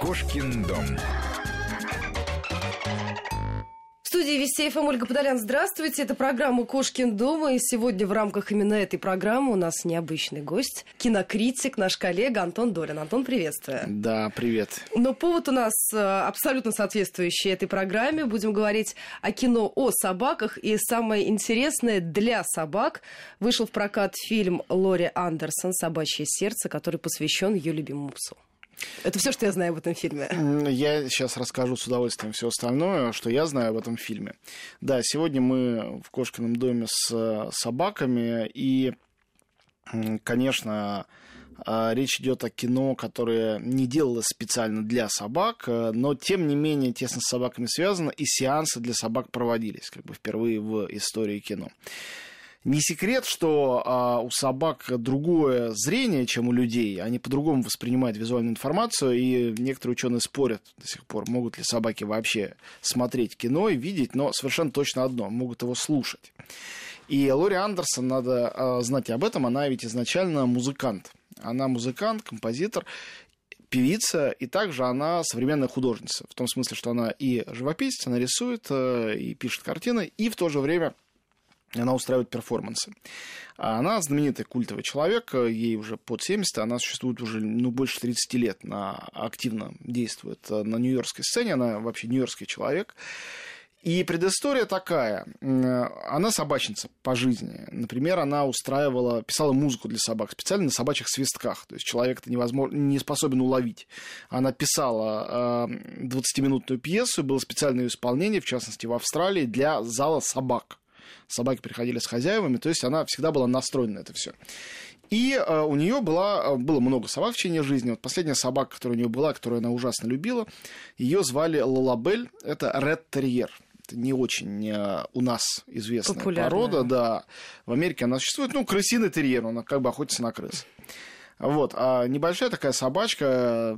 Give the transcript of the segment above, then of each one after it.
Кошкин дом. В студии Вести ФМ Ольга Подолян. Здравствуйте. Это программа «Кошкин дома». И сегодня в рамках именно этой программы у нас необычный гость. Кинокритик, наш коллега Антон Долин. Антон, приветствую. Да, привет. Но повод у нас э, абсолютно соответствующий этой программе. Будем говорить о кино о собаках. И самое интересное, для собак вышел в прокат фильм Лори Андерсон «Собачье сердце», который посвящен ее любимому псу. Это все, что я знаю об этом фильме. Я сейчас расскажу с удовольствием все остальное, что я знаю об этом фильме. Да, сегодня мы в Кошкином доме с э, собаками, и, конечно, э, речь идет о кино, которое не делалось специально для собак, э, но тем не менее тесно с собаками связано, и сеансы для собак проводились как бы впервые в истории кино. Не секрет, что а, у собак другое зрение, чем у людей. Они по-другому воспринимают визуальную информацию, и некоторые ученые спорят до сих пор, могут ли собаки вообще смотреть кино и видеть, но совершенно точно одно, могут его слушать. И Лори Андерсон, надо а, знать об этом, она ведь изначально музыкант. Она музыкант, композитор, певица, и также она современная художница. В том смысле, что она и живописец, она рисует, э, и пишет картины, и в то же время она устраивает перформансы. А она знаменитый культовый человек, ей уже под 70, она существует уже ну, больше 30 лет, она активно действует на нью-йоркской сцене, она вообще нью-йоркский человек. И предыстория такая. Она собачница по жизни. Например, она устраивала, писала музыку для собак специально на собачьих свистках. То есть человек это невозможно, не способен уловить. Она писала 20-минутную пьесу, было специальное исполнение, в частности, в Австралии, для зала собак собаки приходили с хозяевами, то есть она всегда была настроена на это все. И э, у нее была, было много собак в течение жизни. Вот последняя собака, которая у нее была, которую она ужасно любила, ее звали Лалабель, это Ред Терьер. Это не очень э, у нас известная Популярная. порода, да. В Америке она существует, ну, крысиный терьер, она как бы охотится на крыс. Вот, а небольшая такая собачка,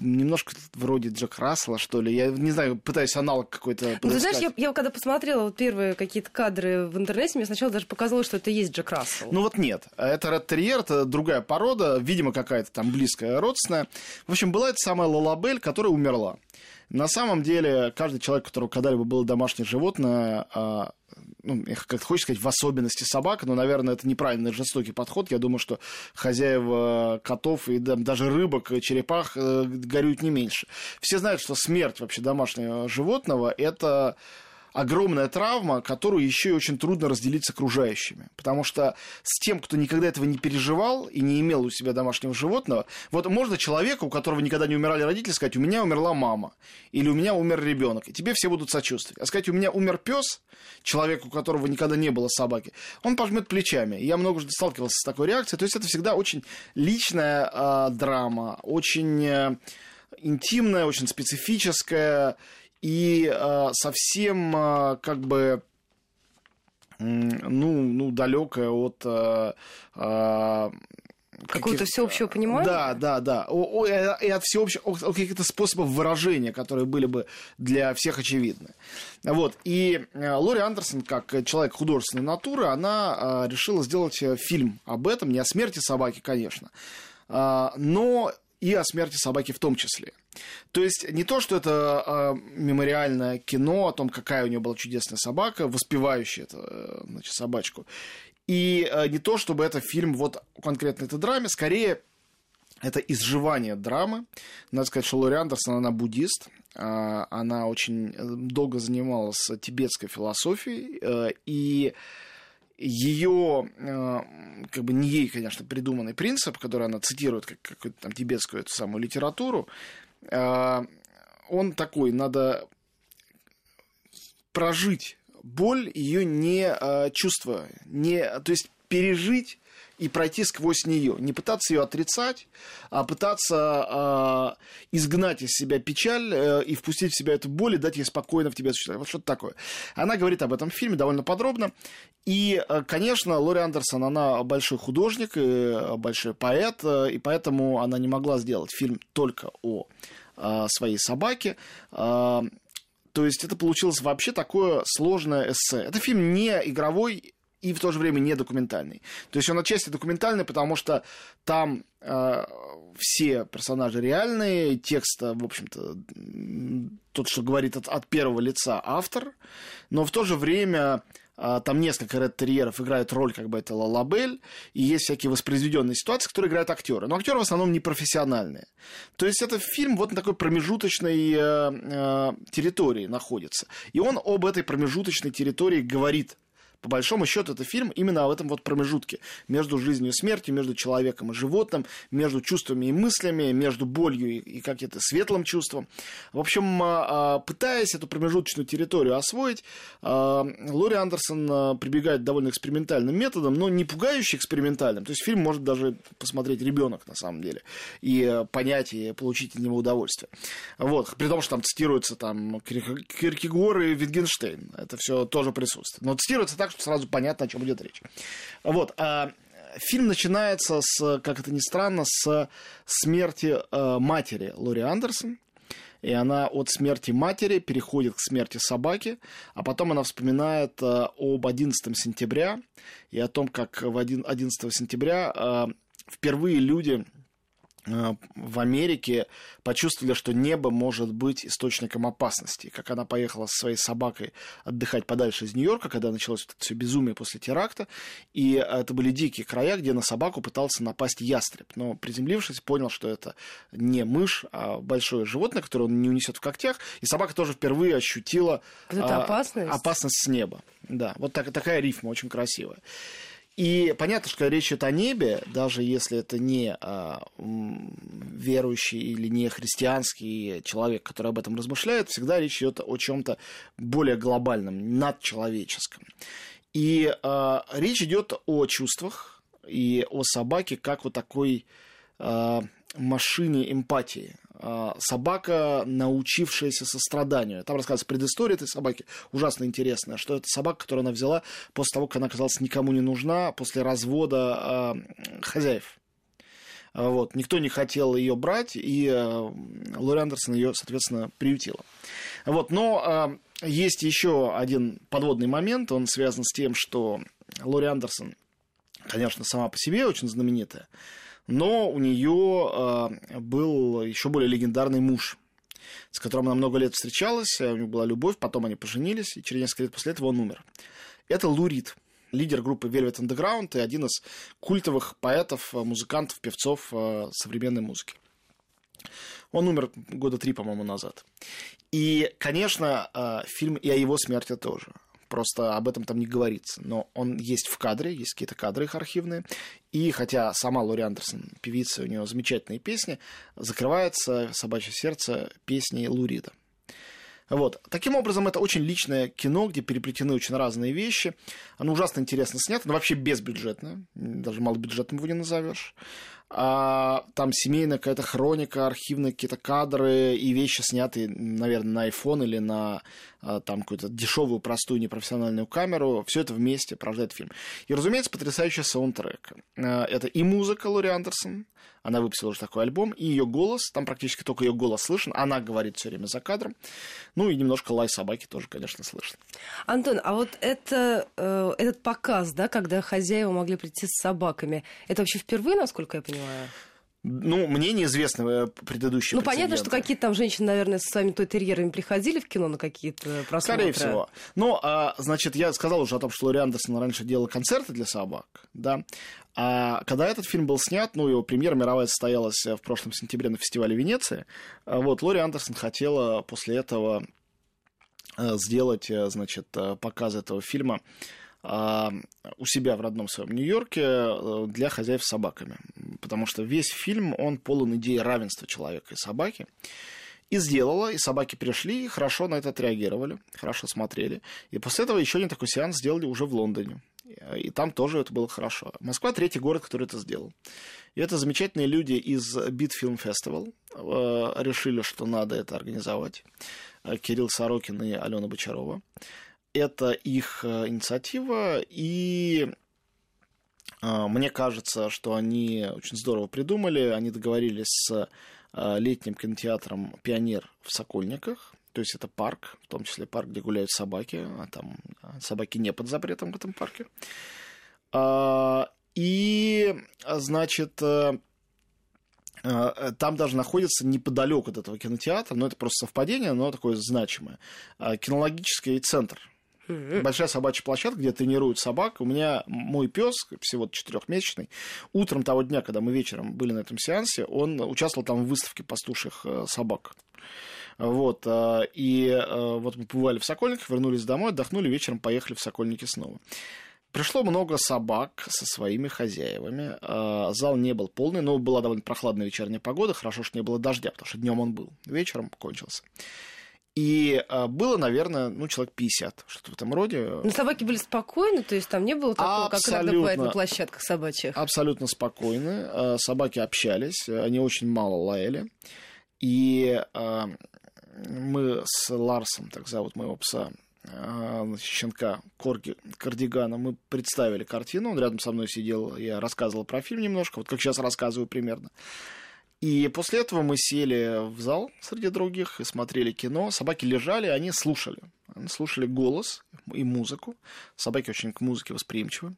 немножко вроде Джек Рассела, что ли. Я не знаю, пытаюсь аналог какой-то Ну, ты знаешь, я, я когда посмотрела вот первые какие-то кадры в интернете, мне сначала даже показалось, что это и есть Джек Рассел. Ну вот нет. Это Ред Терьер, это другая порода, видимо, какая-то там близкая, родственная. В общем, была эта самая Лалабель, которая умерла. На самом деле, каждый человек, у которого когда-либо было домашнее животное, а, ну, как хочешь сказать, в особенности собака, но, наверное, это неправильный жестокий подход. Я думаю, что хозяева котов и даже рыбок, черепах э, горюют не меньше. Все знают, что смерть вообще домашнего животного – это огромная травма, которую еще и очень трудно разделить с окружающими. Потому что с тем, кто никогда этого не переживал и не имел у себя домашнего животного, вот можно человеку, у которого никогда не умирали родители, сказать, у меня умерла мама, или у меня умер ребенок, и тебе все будут сочувствовать. А сказать, у меня умер пес, человеку, у которого никогда не было собаки, он пожмет плечами. Я много уже сталкивался с такой реакцией. То есть это всегда очень личная э, драма, очень э, интимная, очень специфическая и э, совсем э, как бы ну, ну, далекая от э, э, Какого-то всеобщего понимания? Да, да, да. О, о, и от всеобщего, о каких-то способов выражения, которые были бы для всех очевидны. Вот. И Лори Андерсон, как человек художественной натуры, она решила сделать фильм об этом, не о смерти собаки, конечно, но и о смерти собаки в том числе. То есть не то, что это э, мемориальное кино о том, какая у нее была чудесная собака, воспевающая эту э, значит, собачку. И э, не то, чтобы это фильм вот конкретно этой драме, скорее это изживание драмы. Надо сказать, что Лори Андерсон, она буддист, э, она очень долго занималась тибетской философией, э, и ее, э, как бы не ей, конечно, придуманный принцип, который она цитирует как какую-то там тибетскую эту самую литературу, э, он такой, надо прожить боль, ее не э, чувствуя, не, то есть пережить и пройти сквозь нее. Не пытаться ее отрицать, а пытаться э, изгнать из себя печаль э, и впустить в себя эту боль и дать ей спокойно в тебе существовать. Вот что-то такое. Она говорит об этом в фильме довольно подробно. И, э, конечно, Лори Андерсон, она большой художник, и э, большой поэт, э, и поэтому она не могла сделать фильм только о э, своей собаке. Э, то есть это получилось вообще такое сложное эссе. Это фильм не игровой и в то же время не документальный. То есть он отчасти документальный, потому что там э, все персонажи реальные, текст, в общем-то, тот, что говорит от, от первого лица автор, но в то же время а, там несколько ред-терьеров играют роль, как бы это Лалабель, и есть всякие воспроизведенные ситуации, которые играют актеры. Но актеры в основном не профессиональные. То есть это фильм вот на такой промежуточной э, э, территории находится. И он об этой промежуточной территории говорит по большому счету, это фильм именно об этом вот промежутке между жизнью и смертью, между человеком и животным, между чувствами и мыслями, между болью и, и как-то светлым чувством. В общем, а, а, пытаясь эту промежуточную территорию освоить, а, Лори Андерсон прибегает довольно экспериментальным методом, но не пугающе экспериментальным. То есть фильм может даже посмотреть ребенок на самом деле и понять и получить от него удовольствие. Вот. При том, что там цитируются там Киркегор и Витгенштейн. Это все тоже присутствует. Но цитируется так, сразу понятно, о чем идет речь. Вот. А фильм начинается с, как это ни странно, с смерти э, матери Лори Андерсон. И она от смерти матери переходит к смерти собаки, а потом она вспоминает э, об 11 сентября и о том, как в 11 сентября э, впервые люди в Америке почувствовали, что небо может быть источником опасности. Как она поехала со своей собакой отдыхать подальше из Нью-Йорка, когда началось это все безумие после теракта. И это были дикие края, где на собаку пытался напасть ястреб. Но приземлившись, понял, что это не мышь, а большое животное, которое он не унесет в когтях. И собака тоже впервые ощутила это опасность? опасность с неба. Да, вот так, такая рифма очень красивая. И понятно, что речь идет о небе, даже если это не а, верующий или не христианский человек, который об этом размышляет, всегда речь идет о чем-то более глобальном, надчеловеческом. И а, речь идет о чувствах и о собаке как вот такой а, машине эмпатии. А, собака, научившаяся состраданию. Там рассказывается предыстория этой собаки, ужасно интересная, что это собака, которую она взяла после того, как она оказалась никому не нужна, после развода э, хозяев. Вот. Никто не хотел ее брать, и э, Лори Андерсон ее, соответственно, приютила. Вот. Но э, есть еще один подводный момент, он связан с тем, что Лори Андерсон, конечно, сама по себе очень знаменитая, но у нее э, был еще более легендарный муж, с которым она много лет встречалась, у них была любовь, потом они поженились, и через несколько лет после этого он умер. Это Лурид, лидер группы Velvet Underground и один из культовых поэтов, музыкантов, певцов современной музыки. Он умер года три, по-моему, назад. И, конечно, фильм и о его смерти тоже просто об этом там не говорится. Но он есть в кадре, есть какие-то кадры их архивные. И хотя сама Лори Андерсон, певица, у нее замечательные песни, закрывается «Собачье сердце» песней Лурида. Вот. Таким образом, это очень личное кино, где переплетены очень разные вещи. Оно ужасно интересно снято, но вообще безбюджетное. Даже малобюджетным его не назовешь а, там семейная какая-то хроника, архивные какие-то кадры и вещи снятые, наверное, на iPhone или на а, там какую-то дешевую, простую, непрофессиональную камеру. Все это вместе порождает фильм. И, разумеется, потрясающий саундтрек. А, это и музыка Лори Андерсон, она выпустила уже такой альбом, и ее голос, там практически только ее голос слышен, она говорит все время за кадром. Ну и немножко лай собаки тоже, конечно, слышно. Антон, а вот это, э, этот показ, да, когда хозяева могли прийти с собаками, это вообще впервые, насколько я понимаю? Ну, мне неизвестны э, предыдущие Ну, понятно, что какие-то там женщины, наверное, со своими той терьерами приходили в кино на какие-то просмотры. Скорее всего. Ну, а, значит, я сказал уже о том, что Лори Андерсон раньше делала концерты для собак, да. А когда этот фильм был снят, ну, его премьера мировая состоялась в прошлом сентябре на фестивале Венеции, а вот Лори Андерсон хотела после этого э, сделать, э, значит, показ этого фильма у себя в родном своем Нью-Йорке э, для хозяев с собаками. Потому что весь фильм, он полон идеи равенства человека и собаки. И сделала, и собаки пришли, и хорошо на это отреагировали, хорошо смотрели. И после этого еще один такой сеанс сделали уже в Лондоне. И там тоже это было хорошо. Москва третий город, который это сделал. И это замечательные люди из Beat Film Festival э, решили, что надо это организовать. Э, Кирилл Сорокин и Алена Бочарова это их э, инициатива, и э, мне кажется, что они очень здорово придумали. Они договорились с э, летним кинотеатром «Пионер» в Сокольниках. То есть это парк, в том числе парк, где гуляют собаки, а там собаки не под запретом в этом парке. И, значит, там даже находится неподалеку от этого кинотеатра, но это просто совпадение, но такое значимое. Кинологический центр. Большая собачья площадка, где тренируют собак. У меня мой пес, всего четырехмесячный, утром того дня, когда мы вечером были на этом сеансе, он участвовал там в выставке пастуших э, собак. Вот, и вот мы побывали в Сокольниках, вернулись домой, отдохнули, вечером поехали в Сокольники снова. Пришло много собак со своими хозяевами. Зал не был полный, но была довольно прохладная вечерняя погода. Хорошо, что не было дождя, потому что днем он был. Вечером кончился. И а, было, наверное, ну, человек 50, что-то в этом роде. Но собаки были спокойны, то есть там не было такого, Абсолютно. как иногда бывает на площадках собачьих? Абсолютно спокойны. А, собаки общались, они очень мало лаяли. И мы с Ларсом, так зовут моего пса, а, щенка Корги, Кардигана, мы представили картину, он рядом со мной сидел, я рассказывал про фильм немножко, вот как сейчас рассказываю примерно. И после этого мы сели в зал среди других и смотрели кино. Собаки лежали, они слушали. Они слушали голос и музыку. Собаки очень к музыке восприимчивы.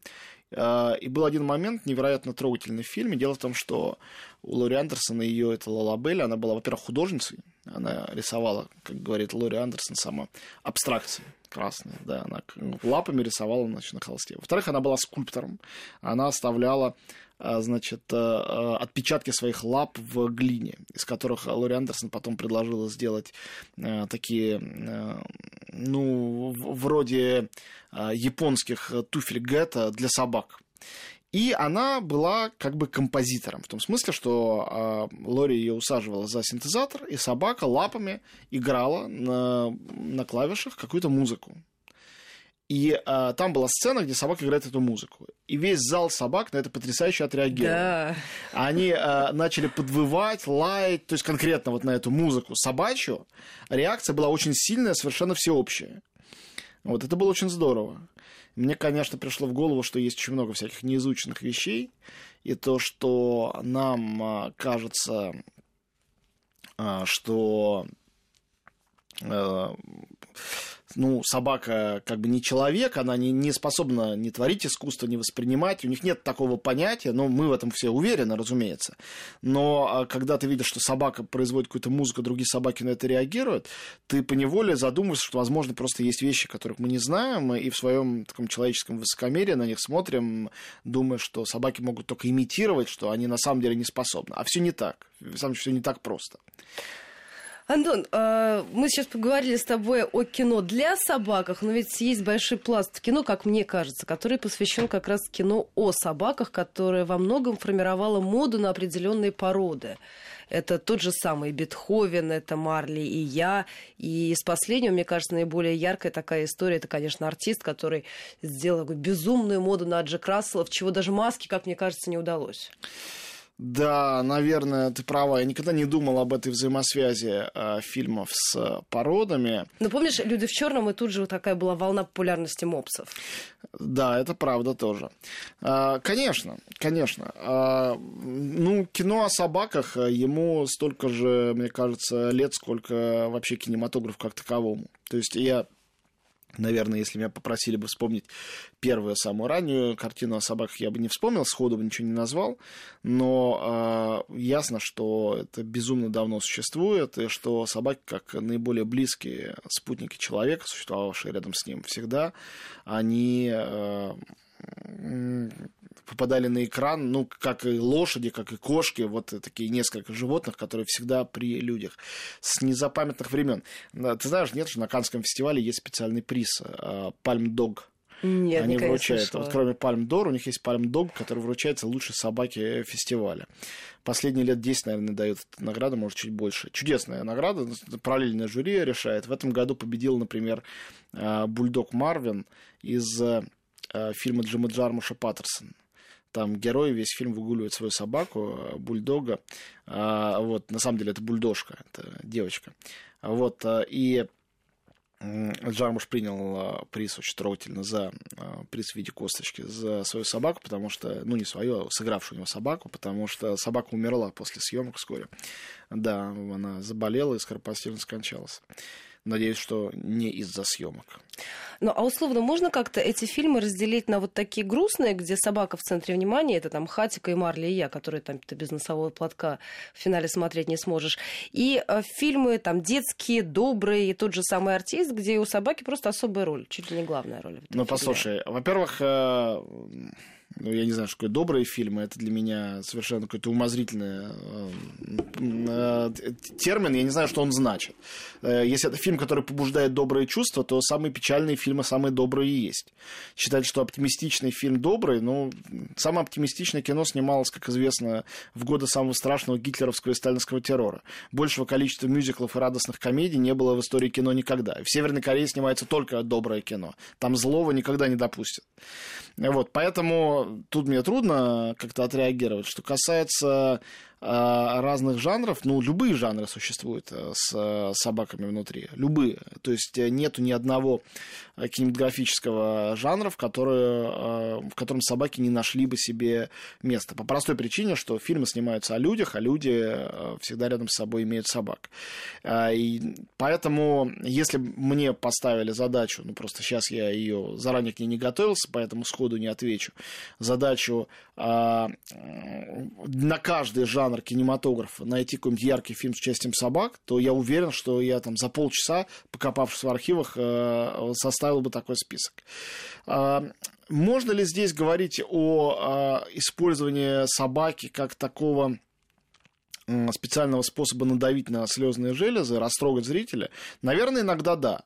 А, и был один момент невероятно трогательный в фильме. Дело в том, что у Лори Андерсона ее это Лалабель, она была, во-первых, художницей. Она рисовала, как говорит Лори Андерсон, сама абстракции красные. Да, она лапами рисовала значит, на холсте. Во-вторых, она была скульптором. Она оставляла а, значит, э, отпечатки своих лап в глине, из которых Лори Андерсон потом предложила сделать такие, ну, вроде японских туфель Гетта для собак. И она была как бы композитором, в том смысле, что э, Лори ее усаживала за синтезатор, и собака лапами играла на, на клавишах какую-то музыку. И э, там была сцена, где собака играет эту музыку. И весь зал собак на это потрясающе отреагировал. Да. Они э, начали подвывать, лаять, то есть конкретно вот на эту музыку собачью. Реакция была очень сильная, совершенно всеобщая. Вот это было очень здорово. Мне, конечно, пришло в голову, что есть очень много всяких неизученных вещей, и то, что нам а, кажется, а, что а, ну, собака как бы не человек, она не, не способна не творить искусство, не воспринимать, у них нет такого понятия, но мы в этом все уверены, разумеется. Но а, когда ты видишь, что собака производит какую-то музыку, другие собаки на это реагируют, ты поневоле задумываешься, что, возможно, просто есть вещи, которых мы не знаем, и в своем таком человеческом высокомерии на них смотрим, думая, что собаки могут только имитировать, что они на самом деле не способны. А все не так. Деле, все не так просто. Антон, а, мы сейчас поговорили с тобой о кино для собаках, но ведь есть большой пласт кино, как мне кажется, который посвящен как раз кино о собаках, которое во многом формировало моду на определенные породы. Это тот же самый Бетховен, это Марли и я. И из последнего, мне кажется, наиболее яркая такая история, это, конечно, артист, который сделал безумную моду на Джек Расселов, чего даже маски, как мне кажется, не удалось. Да, наверное, ты права. Я никогда не думал об этой взаимосвязи э, фильмов с породами. Ну, помнишь, «Люди в черном» и тут же вот такая была волна популярности мопсов. Да, это правда тоже. Э, конечно, конечно. Э, ну, кино о собаках, ему столько же, мне кажется, лет, сколько вообще кинематограф как таковому. То есть я Наверное, если меня попросили бы вспомнить первую, самую раннюю картину о собаках, я бы не вспомнил, сходу бы ничего не назвал, но э, ясно, что это безумно давно существует, и что собаки, как наиболее близкие спутники человека, существовавшие рядом с ним всегда, они э, попадали на экран, ну, как и лошади, как и кошки, вот такие несколько животных, которые всегда при людях с незапамятных времен. Ты знаешь, нет, что на Канском фестивале есть специальный приз Пальм Дог. Нет, Они вручают. Вот кроме Пальм Дор, у них есть Пальм Дог, который вручается лучшей собаке фестиваля. Последние лет 10, наверное, дают награду, может, чуть больше. Чудесная награда, параллельное жюри решает. В этом году победил, например, бульдог Марвин из фильма Джима Джармуша «Паттерсон». Там герой весь фильм выгуливает свою собаку, э, бульдога. А, вот, на самом деле это бульдожка, это девочка. Вот, э, и Джармуш принял э, приз очень трогательно за приз в виде косточки за свою собаку, потому что, ну, не свою, а сыгравшую у него собаку, потому что собака умерла после съемок вскоре. Да, она заболела и скоропостижно скончалась. Надеюсь, что не из-за съемок. Ну, а условно, можно как-то эти фильмы разделить на вот такие грустные, где собака в центре внимания, это там Хатика и Марли и я, которые там ты без носового платка в финале смотреть не сможешь, и э, фильмы там детские, добрые, и тот же самый артист, где у собаки просто особая роль, чуть ли не главная роль. Ну, послушай, во-первых, э, ну, я не знаю, что такое добрые фильмы, это для меня совершенно какой-то умозрительный э, э, термин, я не знаю, что он значит. Э, если это фильм, который побуждает добрые чувства, то самые печальные фильмы самые добрые и есть. Считать, что оптимистичный фильм добрый, ну, самое оптимистичное кино снималось, как известно, в годы самого страшного гитлеровского и сталинского террора. Большего количества мюзиклов и радостных комедий не было в истории кино никогда. В Северной Корее снимается только доброе кино. Там злого никогда не допустят. Вот, поэтому тут мне трудно как-то отреагировать. Что касается разных жанров, ну, любые жанры существуют э, с э, собаками внутри, любые. То есть э, нету ни одного кинематографического жанра, в, который, в котором собаки не нашли бы себе место. По простой причине, что фильмы снимаются о людях, а люди всегда рядом с собой имеют собак. И поэтому, если мне поставили задачу, ну, просто сейчас я ее заранее к ней не готовился, поэтому сходу не отвечу, задачу на каждый жанр жанр кинематографа найти какой-нибудь яркий фильм с участием собак, то я уверен, что я там за полчаса, покопавшись в архивах, э, составил бы такой список. А, можно ли здесь говорить о а, использовании собаки как такого специального способа надавить на слезные железы, растрогать зрителя? Наверное, иногда да.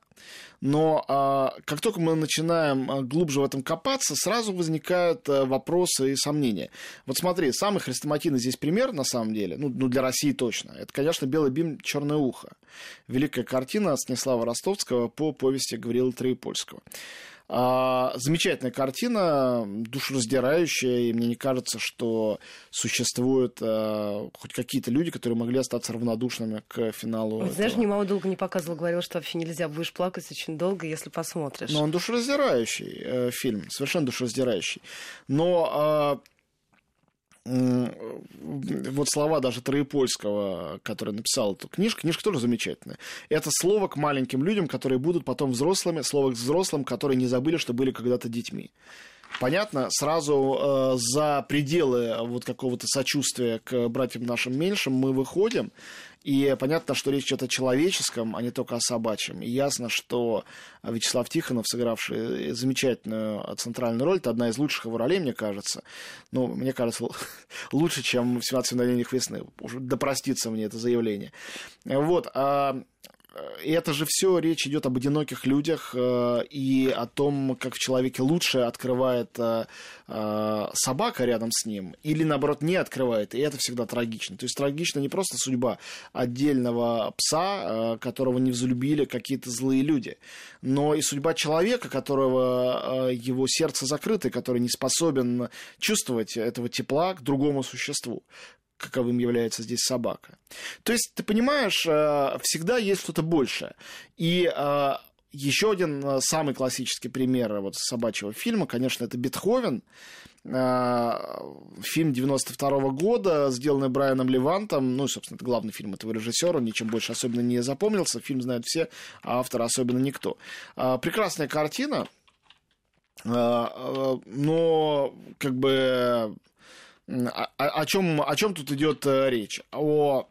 Но а, как только мы начинаем а, глубже в этом копаться, сразу возникают а, вопросы и сомнения. Вот смотри, самый хрестоматийный здесь пример, на самом деле, ну, ну для России точно, это, конечно, «Белый бим. Черное ухо». Великая картина Станислава Ростовского по повести Гавриила Троепольского. А, замечательная картина, душераздирающая, и мне не кажется, что существуют а, хоть какие-то люди, которые могли остаться равнодушными к финалу. Знаешь, мне мама долго не показывала, говорила, что вообще нельзя, будешь плакать очень долго, если посмотришь. Но он душераздирающий э, фильм, совершенно душераздирающий. Но э, вот слова даже Троепольского, который написал эту книжку, книжка тоже замечательная. Это слово к маленьким людям, которые будут потом взрослыми, слово к взрослым, которые не забыли, что были когда-то детьми. Понятно, сразу э, за пределы вот какого-то сочувствия к братьям нашим меньшим мы выходим, и понятно, что речь идет о человеческом, а не только о собачьем. И ясно, что Вячеслав Тихонов, сыгравший замечательную центральную роль, это одна из лучших его ролей, мне кажется. Ну, мне кажется, лучше, чем в «17 мгновениях весны». Уже допростится мне это заявление. Вот. А и это же все речь идет об одиноких людях э, и о том, как в человеке лучше открывает э, э, собака рядом с ним, или наоборот не открывает, и это всегда трагично. То есть трагична не просто судьба отдельного пса, которого не взлюбили какие-то злые люди, но и судьба человека, которого его сердце закрыто, который не способен чувствовать этого тепла к другому существу каковым является здесь собака. То есть, ты понимаешь, э, всегда есть что-то большее. И э, еще один э, самый классический пример вот собачьего фильма, конечно, это Бетховен. Фильм 92 -го года, сделанный Брайаном Левантом. Ну, собственно, это главный фильм этого режиссера, он ничем больше особенно не запомнился. Фильм знают все, а автора особенно никто. Прекрасная картина, но как бы о, о, чем, о чем тут идет э, речь? О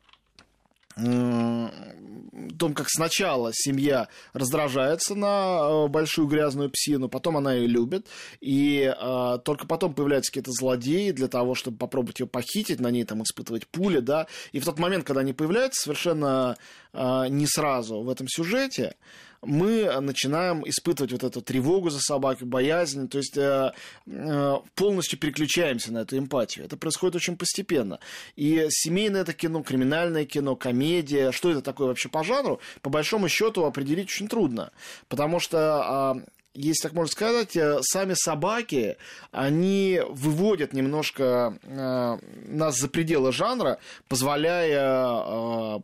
том, как сначала семья раздражается на э, большую грязную псину, потом она ее любит, и э, только потом появляются какие-то злодеи для того, чтобы попробовать ее похитить, на ней там испытывать пули, да, и в тот момент, когда они появляются, совершенно э, не сразу в этом сюжете, мы начинаем испытывать вот эту тревогу за собакой, боязнь, то есть э, э, полностью переключаемся на эту эмпатию. Это происходит очень постепенно. И семейное это кино, криминальное кино, комедия, что это такое вообще по жанру, по большому счету определить очень трудно. Потому что э, если так можно сказать, э, сами собаки, они выводят немножко э, нас за пределы жанра, позволяя э,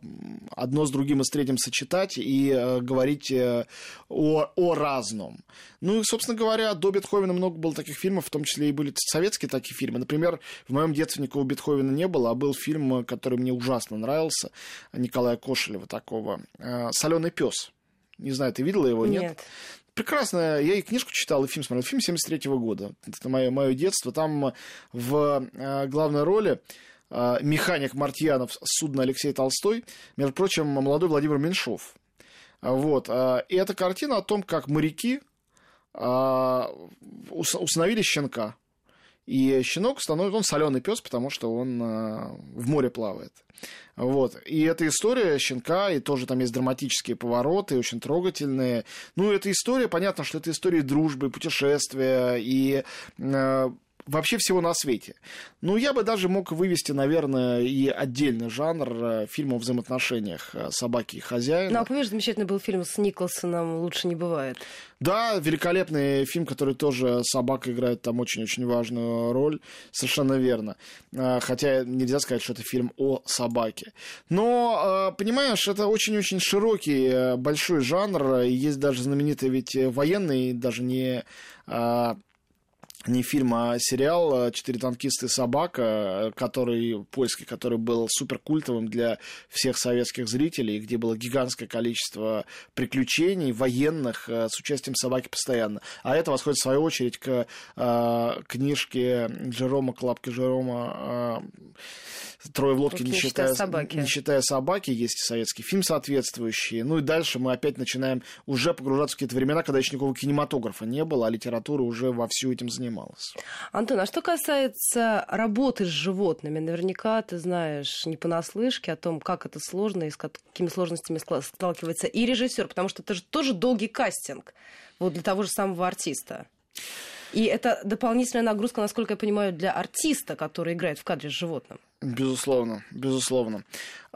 одно с другим и с третьим сочетать и говорить о, о разном. Ну и, собственно говоря, до Бетховена много было таких фильмов, в том числе и были советские такие фильмы. Например, в моем детстве никакого Бетховена не было, а был фильм, который мне ужасно нравился, Николая Кошелева такого, «Соленый пес». Не знаю, ты видела его, нет? Нет. Прекрасно. Я и книжку читал, и фильм смотрел. Фильм 73 -го года. Это мое, мое детство. Там в э, главной роли э, механик Мартьянов с судна Алексей Толстой. Между прочим, молодой Владимир Меньшов. Вот. Э, и эта картина о том, как моряки установили щенка. И щенок становится, он соленый пес, потому что он э, в море плавает. Вот. И эта история щенка, и тоже там есть драматические повороты, очень трогательные. Ну, эта история, понятно, что это история дружбы, путешествия, и э, вообще всего на свете. Ну, я бы даже мог вывести, наверное, и отдельный жанр э, фильма о взаимоотношениях э, собаки и хозяина. Ну, а помнишь, замечательный был фильм с Николсоном «Лучше не бывает». Да, великолепный фильм, который тоже собака играет там очень-очень важную роль, совершенно верно. Э, хотя нельзя сказать, что это фильм о собаке. Но, понимаешь, это очень-очень широкий, большой жанр. Есть даже знаменитый ведь военный, даже не не фильм, а сериал «Четыре танкиста и собака», который польский, который был супер культовым для всех советских зрителей, где было гигантское количество приключений военных э, с участием собаки постоянно. А это восходит, в свою очередь, к э, книжке Джерома, Клапки Джерома э, «Трое в лодке, не, считая, собаки. не считая собаки». Есть советский фильм соответствующий. Ну и дальше мы опять начинаем уже погружаться в какие-то времена, когда еще никакого кинематографа не было, а литература уже вовсю этим занималась занималась. Антон, а что касается работы с животными, наверняка ты знаешь не понаслышке о том, как это сложно и с какими сложностями сталкивается и режиссер, потому что это же тоже долгий кастинг вот для того же самого артиста. И это дополнительная нагрузка, насколько я понимаю, для артиста, который играет в кадре с животным. Безусловно, безусловно.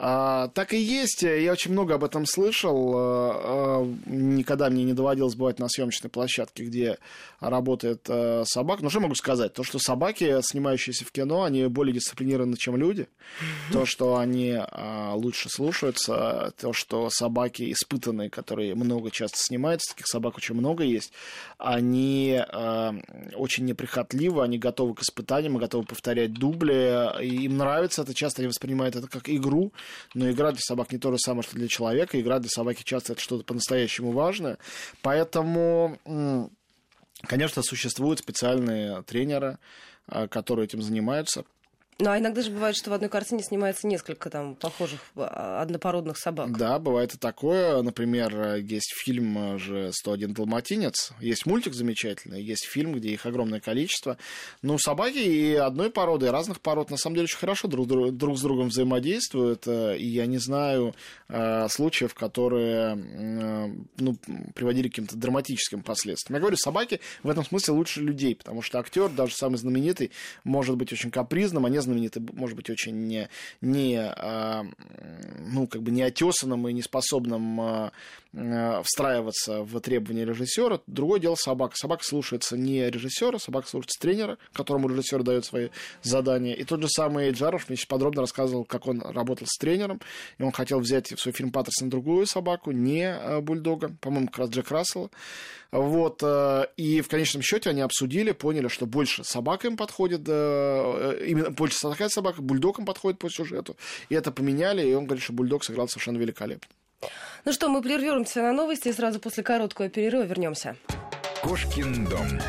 А, так и есть. Я очень много об этом слышал. А, а, никогда мне не доводилось бывать на съемочной площадке, где работает а, собака. Ну, что могу сказать? То, что собаки, снимающиеся в кино, они более дисциплинированы, чем люди. То, что они а, лучше слушаются. То, что собаки испытанные, которые много часто снимаются, таких собак очень много есть, они а, очень неприхотливы, они готовы к испытаниям, готовы повторять дубли. Им нравится нравится это, часто они воспринимают это как игру, но игра для собак не то же самое, что для человека. Игра для собаки часто это что-то по-настоящему важное. Поэтому, конечно, существуют специальные тренеры, а, которые этим занимаются. Ну, а иногда же бывает, что в одной картине снимается несколько там похожих а, однопородных собак. Да, бывает и такое. Например, есть фильм же «101 далматинец». Есть мультик замечательный, есть фильм, где их огромное количество. Ну, собаки и одной породы, и разных пород на самом деле очень хорошо друг, друг с другом взаимодействуют. И я не знаю э, случаев, которые э, ну, приводили к каким-то драматическим последствиям. Я говорю, собаки в этом смысле лучше людей, потому что актер, даже самый знаменитый, может быть очень капризным, а не знаменитый, может быть, очень не, не а, ну, как бы неотесанным и неспособным а, а, встраиваться в требования режиссера. Другое дело собака. Собака слушается не режиссера, собака слушается тренера, которому режиссер дает свои задания. И тот же самый Джаров мне подробно рассказывал, как он работал с тренером, и он хотел взять в свой фильм Паттерсон другую собаку, не бульдога, по-моему, как раз Джек Рассела. Вот, и в конечном счете они обсудили, поняли, что больше собака им подходит, э, именно больше такая собака, бульдог им подходит по сюжету. И это поменяли, и он говорит, что бульдог сыграл совершенно великолепно. Ну что, мы прервемся на новости и сразу после короткого перерыва вернемся. Кошкин дом.